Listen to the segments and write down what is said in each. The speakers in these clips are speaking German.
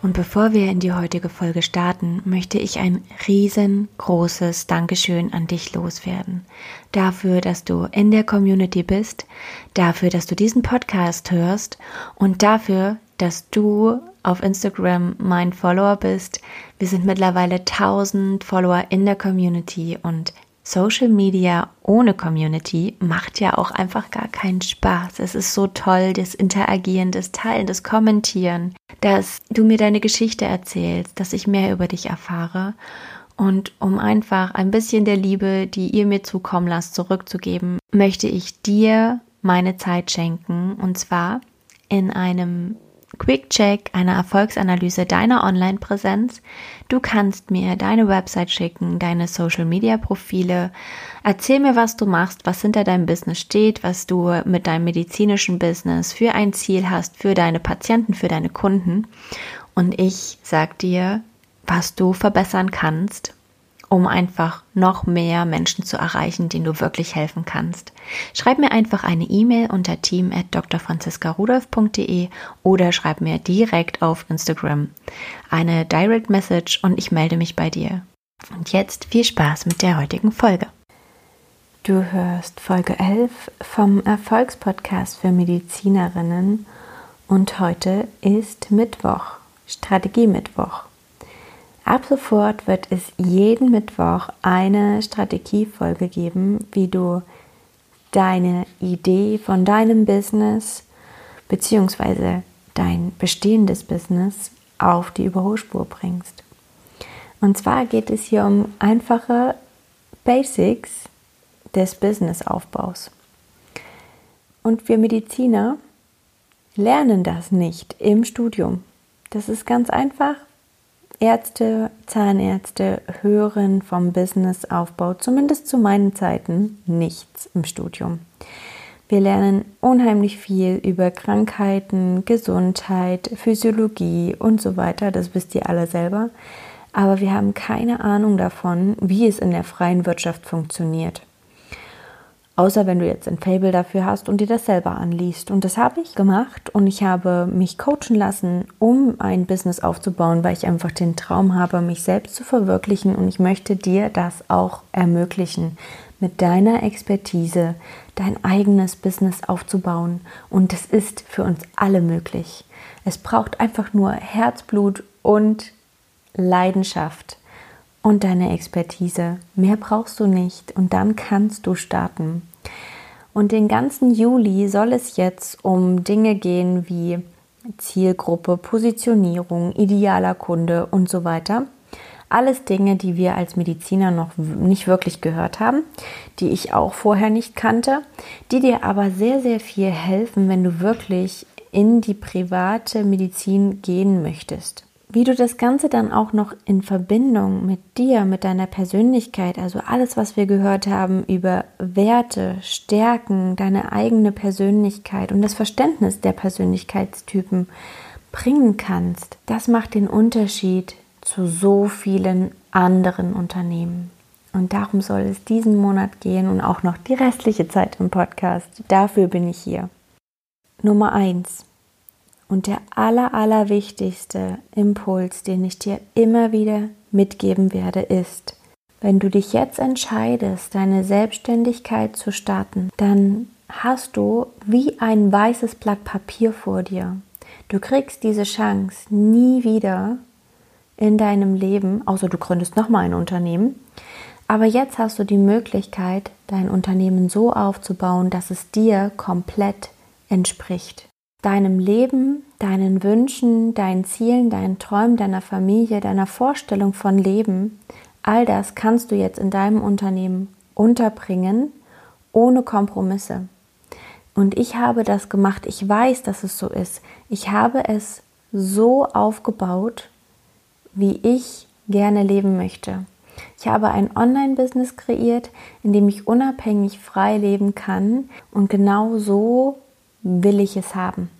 Und bevor wir in die heutige Folge starten, möchte ich ein riesengroßes Dankeschön an dich loswerden. Dafür, dass du in der Community bist, dafür, dass du diesen Podcast hörst und dafür, dass du auf Instagram mein Follower bist. Wir sind mittlerweile 1000 Follower in der Community und Social Media ohne Community macht ja auch einfach gar keinen Spaß. Es ist so toll, das Interagieren, das Teilen, das Kommentieren, dass du mir deine Geschichte erzählst, dass ich mehr über dich erfahre. Und um einfach ein bisschen der Liebe, die ihr mir zukommen lasst, zurückzugeben, möchte ich dir meine Zeit schenken. Und zwar in einem Quick Check einer Erfolgsanalyse deiner Online-Präsenz. Du kannst mir deine Website schicken, deine Social-Media-Profile. Erzähl mir, was du machst, was hinter deinem Business steht, was du mit deinem medizinischen Business für ein Ziel hast, für deine Patienten, für deine Kunden. Und ich sag dir, was du verbessern kannst um einfach noch mehr Menschen zu erreichen, denen du wirklich helfen kannst. Schreib mir einfach eine E-Mail unter team@drfranziskarudolf.de oder schreib mir direkt auf Instagram eine Direct Message und ich melde mich bei dir. Und jetzt viel Spaß mit der heutigen Folge. Du hörst Folge 11 vom Erfolgspodcast für Medizinerinnen und heute ist Mittwoch, Strategiemittwoch. Ab sofort wird es jeden Mittwoch eine Strategiefolge geben, wie du deine Idee von deinem Business bzw. dein bestehendes Business auf die Überholspur bringst. Und zwar geht es hier um einfache Basics des Businessaufbaus. Und wir Mediziner lernen das nicht im Studium. Das ist ganz einfach. Ärzte, Zahnärzte hören vom Businessaufbau, zumindest zu meinen Zeiten, nichts im Studium. Wir lernen unheimlich viel über Krankheiten, Gesundheit, Physiologie und so weiter, das wisst ihr alle selber, aber wir haben keine Ahnung davon, wie es in der freien Wirtschaft funktioniert. Außer wenn du jetzt ein Fable dafür hast und dir das selber anliest. Und das habe ich gemacht und ich habe mich coachen lassen, um ein Business aufzubauen, weil ich einfach den Traum habe, mich selbst zu verwirklichen und ich möchte dir das auch ermöglichen, mit deiner Expertise dein eigenes Business aufzubauen. Und das ist für uns alle möglich. Es braucht einfach nur Herzblut und Leidenschaft und deine Expertise. Mehr brauchst du nicht und dann kannst du starten. Und den ganzen Juli soll es jetzt um Dinge gehen wie Zielgruppe, Positionierung, idealer Kunde und so weiter. Alles Dinge, die wir als Mediziner noch nicht wirklich gehört haben, die ich auch vorher nicht kannte, die dir aber sehr, sehr viel helfen, wenn du wirklich in die private Medizin gehen möchtest wie du das Ganze dann auch noch in Verbindung mit dir, mit deiner Persönlichkeit, also alles, was wir gehört haben über Werte, Stärken, deine eigene Persönlichkeit und das Verständnis der Persönlichkeitstypen bringen kannst, das macht den Unterschied zu so vielen anderen Unternehmen. Und darum soll es diesen Monat gehen und auch noch die restliche Zeit im Podcast. Dafür bin ich hier. Nummer eins und der aller, aller wichtigste Impuls, den ich dir immer wieder mitgeben werde, ist, wenn du dich jetzt entscheidest, deine Selbstständigkeit zu starten, dann hast du wie ein weißes Blatt Papier vor dir. Du kriegst diese Chance nie wieder in deinem Leben, außer du gründest nochmal ein Unternehmen. Aber jetzt hast du die Möglichkeit, dein Unternehmen so aufzubauen, dass es dir komplett entspricht deinem Leben, deinen Wünschen, deinen Zielen, deinen Träumen, deiner Familie, deiner Vorstellung von Leben, all das kannst du jetzt in deinem Unternehmen unterbringen, ohne Kompromisse. Und ich habe das gemacht. Ich weiß, dass es so ist. Ich habe es so aufgebaut, wie ich gerne leben möchte. Ich habe ein Online-Business kreiert, in dem ich unabhängig frei leben kann und genau so will ich es haben.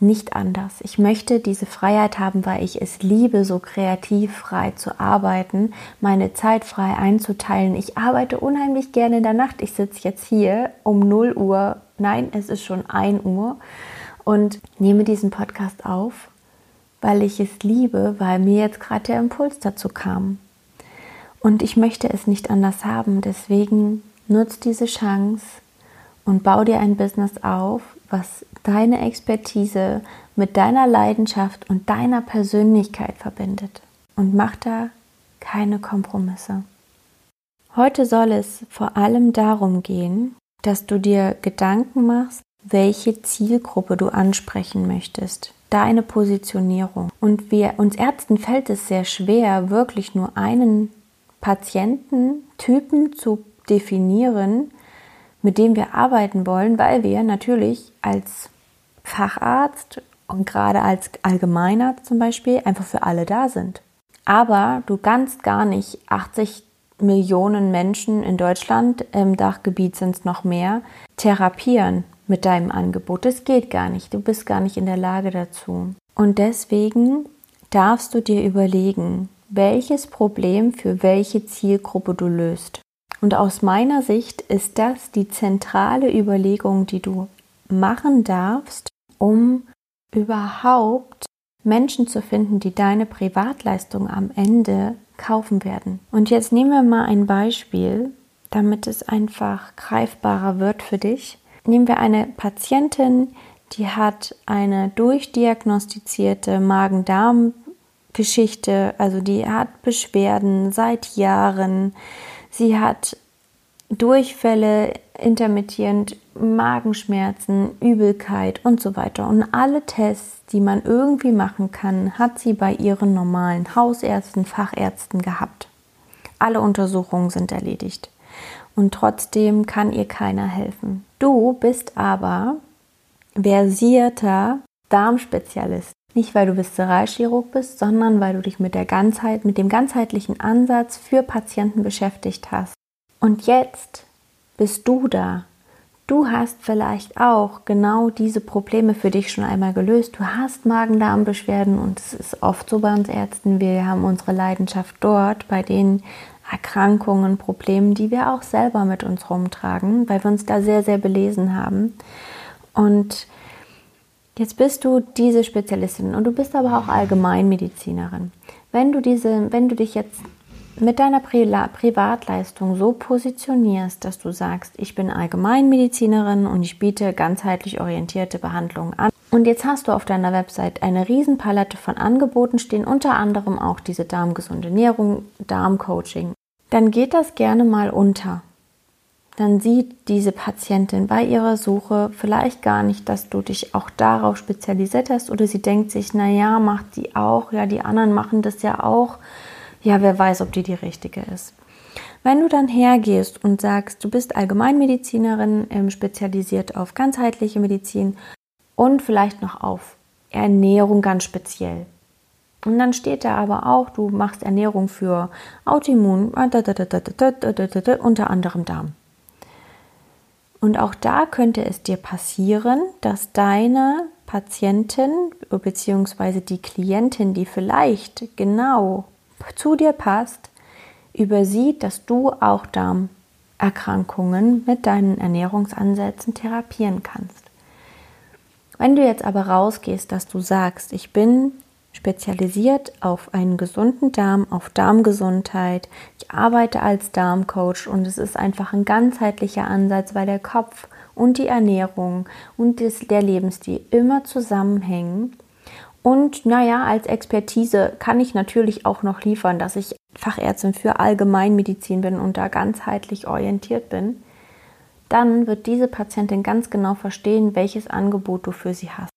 Nicht anders. Ich möchte diese Freiheit haben, weil ich es liebe, so kreativ frei zu arbeiten, meine Zeit frei einzuteilen. Ich arbeite unheimlich gerne in der Nacht. Ich sitze jetzt hier um 0 Uhr, nein, es ist schon 1 Uhr und nehme diesen Podcast auf, weil ich es liebe, weil mir jetzt gerade der Impuls dazu kam. Und ich möchte es nicht anders haben. Deswegen nutz diese Chance und bau dir ein Business auf, was deine Expertise mit deiner Leidenschaft und deiner Persönlichkeit verbindet. Und mach da keine Kompromisse. Heute soll es vor allem darum gehen, dass du dir Gedanken machst, welche Zielgruppe du ansprechen möchtest, deine Positionierung. Und wir uns Ärzten fällt es sehr schwer, wirklich nur einen Patiententypen zu definieren, mit dem wir arbeiten wollen, weil wir natürlich als Facharzt und gerade als Allgemeinarzt zum Beispiel einfach für alle da sind. Aber du kannst gar nicht 80 Millionen Menschen in Deutschland, im Dachgebiet sind es noch mehr, therapieren mit deinem Angebot. Das geht gar nicht. Du bist gar nicht in der Lage dazu. Und deswegen darfst du dir überlegen, welches Problem für welche Zielgruppe du löst. Und aus meiner Sicht ist das die zentrale Überlegung, die du machen darfst, um überhaupt Menschen zu finden, die deine Privatleistung am Ende kaufen werden. Und jetzt nehmen wir mal ein Beispiel, damit es einfach greifbarer wird für dich. Nehmen wir eine Patientin, die hat eine durchdiagnostizierte Magen-Darm- Geschichte. Also die hat Beschwerden seit Jahren. Sie hat Durchfälle, intermittierend Magenschmerzen, Übelkeit und so weiter. Und alle Tests, die man irgendwie machen kann, hat sie bei ihren normalen Hausärzten, Fachärzten gehabt. Alle Untersuchungen sind erledigt. Und trotzdem kann ihr keiner helfen. Du bist aber versierter Darmspezialist. Nicht, weil du Viszeralchirurg bist, sondern weil du dich mit der Ganzheit, mit dem ganzheitlichen Ansatz für Patienten beschäftigt hast. Und jetzt bist du da. Du hast vielleicht auch genau diese Probleme für dich schon einmal gelöst. Du hast Magen-Darm-Beschwerden und es ist oft so bei uns Ärzten. Wir haben unsere Leidenschaft dort bei den Erkrankungen, Problemen, die wir auch selber mit uns rumtragen, weil wir uns da sehr, sehr belesen haben. Und Jetzt bist du diese Spezialistin und du bist aber auch Allgemeinmedizinerin. Wenn du diese, wenn du dich jetzt mit deiner Pri Privatleistung so positionierst, dass du sagst, ich bin Allgemeinmedizinerin und ich biete ganzheitlich orientierte Behandlungen an. Und jetzt hast du auf deiner Website eine Riesenpalette von Angeboten stehen, unter anderem auch diese darmgesunde Ernährung, Darmcoaching. Dann geht das gerne mal unter dann sieht diese Patientin bei ihrer Suche vielleicht gar nicht, dass du dich auch darauf spezialisiert hast oder sie denkt sich, naja, macht die auch, ja, die anderen machen das ja auch, ja, wer weiß, ob die die richtige ist. Wenn du dann hergehst und sagst, du bist Allgemeinmedizinerin, ähm, spezialisiert auf ganzheitliche Medizin und vielleicht noch auf Ernährung ganz speziell. Und dann steht da aber auch, du machst Ernährung für Autoimmun, unter anderem Darm. Und auch da könnte es dir passieren, dass deine Patientin bzw. die Klientin, die vielleicht genau zu dir passt, übersieht, dass du auch Darmerkrankungen mit deinen Ernährungsansätzen therapieren kannst. Wenn du jetzt aber rausgehst, dass du sagst, ich bin spezialisiert auf einen gesunden Darm, auf Darmgesundheit. Ich arbeite als Darmcoach und es ist einfach ein ganzheitlicher Ansatz, weil der Kopf und die Ernährung und das, der Lebensstil immer zusammenhängen. Und naja, als Expertise kann ich natürlich auch noch liefern, dass ich Fachärztin für Allgemeinmedizin bin und da ganzheitlich orientiert bin. Dann wird diese Patientin ganz genau verstehen, welches Angebot du für sie hast.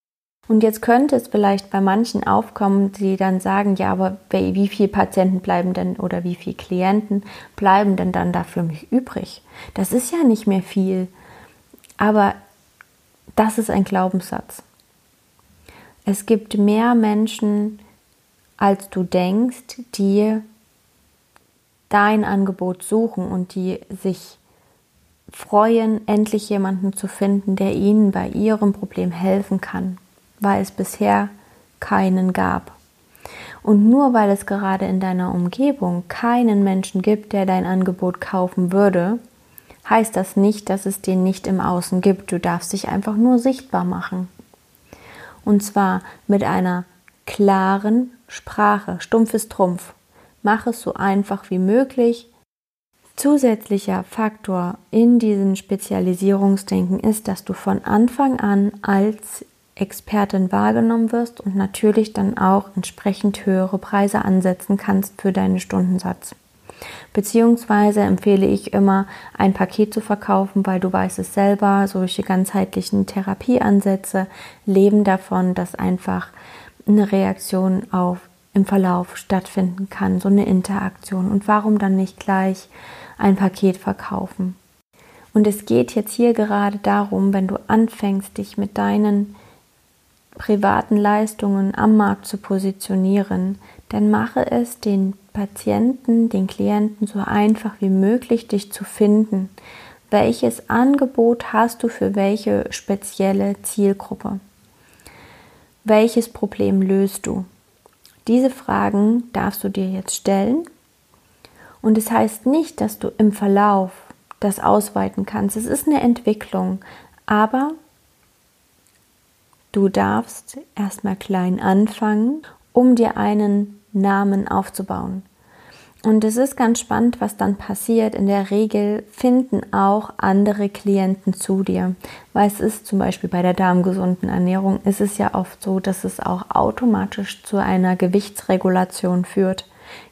Und jetzt könnte es vielleicht bei manchen aufkommen, die dann sagen, ja, aber wie viele Patienten bleiben denn oder wie viele Klienten bleiben denn dann da für mich übrig? Das ist ja nicht mehr viel. Aber das ist ein Glaubenssatz. Es gibt mehr Menschen, als du denkst, die dein Angebot suchen und die sich freuen, endlich jemanden zu finden, der ihnen bei ihrem Problem helfen kann, weil es bisher keinen gab. Und nur weil es gerade in deiner Umgebung keinen Menschen gibt, der dein Angebot kaufen würde, heißt das nicht, dass es den nicht im Außen gibt. Du darfst dich einfach nur sichtbar machen. Und zwar mit einer klaren Sprache. Stumpf ist Trumpf. Mach es so einfach wie möglich. Zusätzlicher Faktor in diesem Spezialisierungsdenken ist, dass du von Anfang an als Expertin wahrgenommen wirst und natürlich dann auch entsprechend höhere Preise ansetzen kannst für deinen Stundensatz. Beziehungsweise empfehle ich immer, ein Paket zu verkaufen, weil du weißt es selber, solche ganzheitlichen Therapieansätze leben davon, dass einfach eine Reaktion auf im Verlauf stattfinden kann, so eine Interaktion. Und warum dann nicht gleich ein Paket verkaufen? Und es geht jetzt hier gerade darum, wenn du anfängst, dich mit deinen privaten Leistungen am Markt zu positionieren, dann mache es den Patienten, den Klienten so einfach wie möglich, dich zu finden. Welches Angebot hast du für welche spezielle Zielgruppe? Welches Problem löst du? Diese Fragen darfst du dir jetzt stellen. Und es das heißt nicht, dass du im Verlauf das ausweiten kannst. Es ist eine Entwicklung. Aber Du darfst erstmal klein anfangen, um dir einen Namen aufzubauen. Und es ist ganz spannend, was dann passiert. In der Regel finden auch andere Klienten zu dir. Weil es ist zum Beispiel bei der darmgesunden Ernährung, ist es ja oft so, dass es auch automatisch zu einer Gewichtsregulation führt.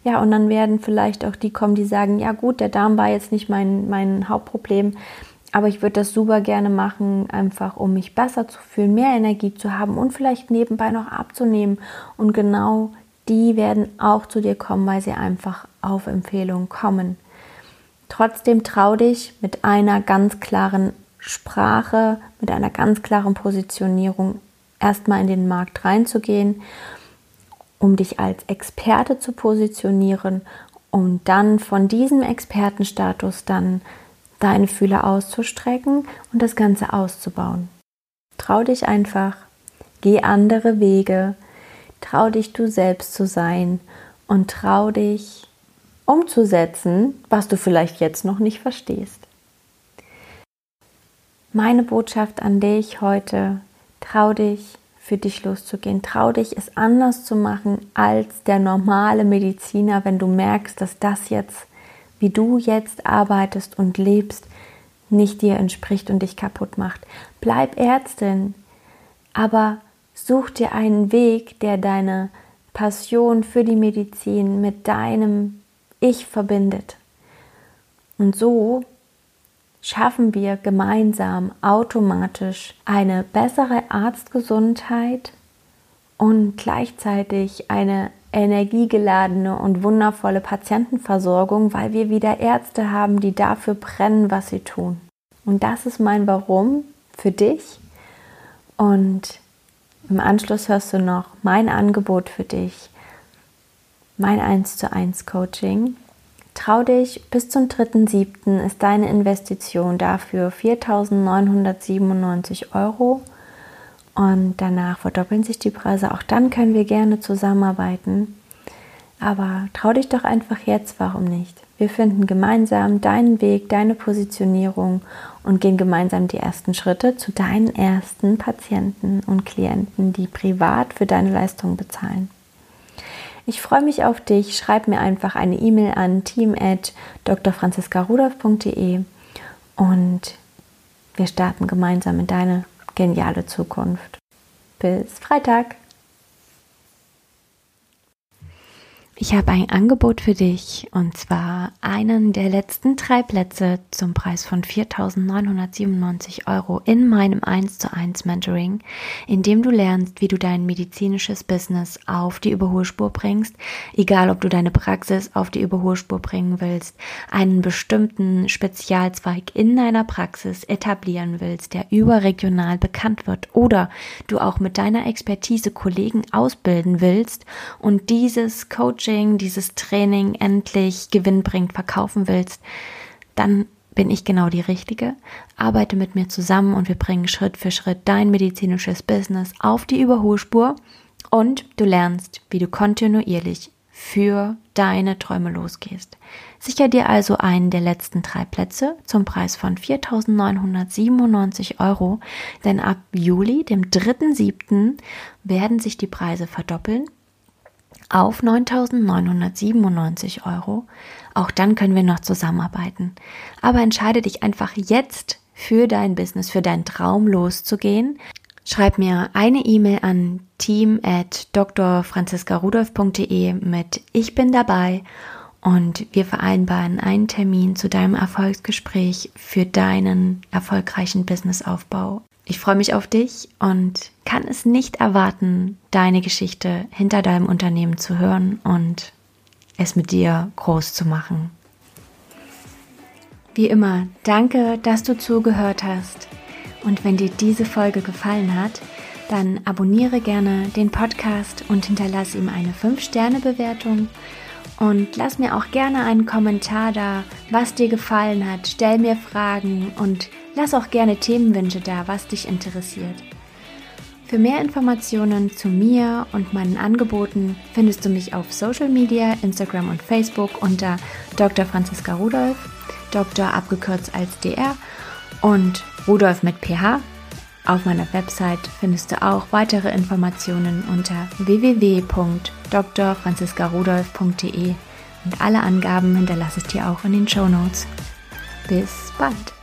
Ja, und dann werden vielleicht auch die kommen, die sagen, ja gut, der Darm war jetzt nicht mein, mein Hauptproblem, aber ich würde das super gerne machen, einfach um mich besser zu fühlen, mehr Energie zu haben und vielleicht nebenbei noch abzunehmen. Und genau die werden auch zu dir kommen, weil sie einfach auf Empfehlung kommen. Trotzdem trau dich mit einer ganz klaren Sprache, mit einer ganz klaren Positionierung erstmal in den Markt reinzugehen, um dich als Experte zu positionieren und dann von diesem Expertenstatus dann deine Fühler auszustrecken und das Ganze auszubauen. Trau dich einfach, geh andere Wege, trau dich du selbst zu sein und trau dich umzusetzen, was du vielleicht jetzt noch nicht verstehst. Meine Botschaft an dich heute, trau dich für dich loszugehen, trau dich es anders zu machen als der normale Mediziner, wenn du merkst, dass das jetzt wie du jetzt arbeitest und lebst, nicht dir entspricht und dich kaputt macht. Bleib Ärztin, aber such dir einen Weg, der deine Passion für die Medizin mit deinem Ich verbindet. Und so schaffen wir gemeinsam automatisch eine bessere Arztgesundheit und gleichzeitig eine energiegeladene und wundervolle Patientenversorgung, weil wir wieder Ärzte haben, die dafür brennen, was sie tun. Und das ist mein Warum für dich. Und im Anschluss hörst du noch mein Angebot für dich, mein 1 zu 1 Coaching. Trau dich, bis zum 3.7. ist deine Investition dafür 4.997 Euro und danach verdoppeln sich die Preise. Auch dann können wir gerne zusammenarbeiten. Aber trau dich doch einfach jetzt, warum nicht? Wir finden gemeinsam deinen Weg, deine Positionierung und gehen gemeinsam die ersten Schritte zu deinen ersten Patienten und Klienten, die privat für deine Leistung bezahlen. Ich freue mich auf dich. Schreib mir einfach eine E-Mail an team@drfranziskarudolf.de und wir starten gemeinsam in deine geniale Zukunft. Bis Freitag. Ich habe ein Angebot für dich und zwar einen der letzten drei Plätze zum Preis von 4.997 Euro in meinem 1 zu 1 Mentoring, in dem du lernst, wie du dein medizinisches Business auf die Überholspur bringst, egal ob du deine Praxis auf die Überholspur bringen willst, einen bestimmten Spezialzweig in deiner Praxis etablieren willst, der überregional bekannt wird oder du auch mit deiner Expertise Kollegen ausbilden willst und dieses Coaching Coaching, dieses Training endlich gewinnbringend verkaufen willst, dann bin ich genau die Richtige. Arbeite mit mir zusammen und wir bringen Schritt für Schritt dein medizinisches Business auf die Überholspur und du lernst, wie du kontinuierlich für deine Träume losgehst. Sicher dir also einen der letzten drei Plätze zum Preis von 4.997 Euro, denn ab Juli, dem 3.7., werden sich die Preise verdoppeln auf 9.997 Euro. Auch dann können wir noch zusammenarbeiten. Aber entscheide dich einfach jetzt für dein Business, für deinen Traum loszugehen. Schreib mir eine E-Mail an team at drfranziskarudolf.de mit Ich bin dabei und wir vereinbaren einen Termin zu deinem Erfolgsgespräch für deinen erfolgreichen Businessaufbau. Ich freue mich auf dich und kann es nicht erwarten, deine Geschichte hinter deinem Unternehmen zu hören und es mit dir groß zu machen. Wie immer, danke, dass du zugehört hast. Und wenn dir diese Folge gefallen hat, dann abonniere gerne den Podcast und hinterlasse ihm eine 5-Sterne-Bewertung. Und lass mir auch gerne einen Kommentar da, was dir gefallen hat. Stell mir Fragen und lass auch gerne Themenwünsche da, was dich interessiert. Für mehr Informationen zu mir und meinen Angeboten findest du mich auf Social Media, Instagram und Facebook unter Dr. Franziska Rudolf, Dr. abgekürzt als DR und Rudolf mit PH. Auf meiner Website findest du auch weitere Informationen unter www.drfranziskarudolf.de und alle Angaben hinterlasse ich dir auch in den Show Notes. Bis bald!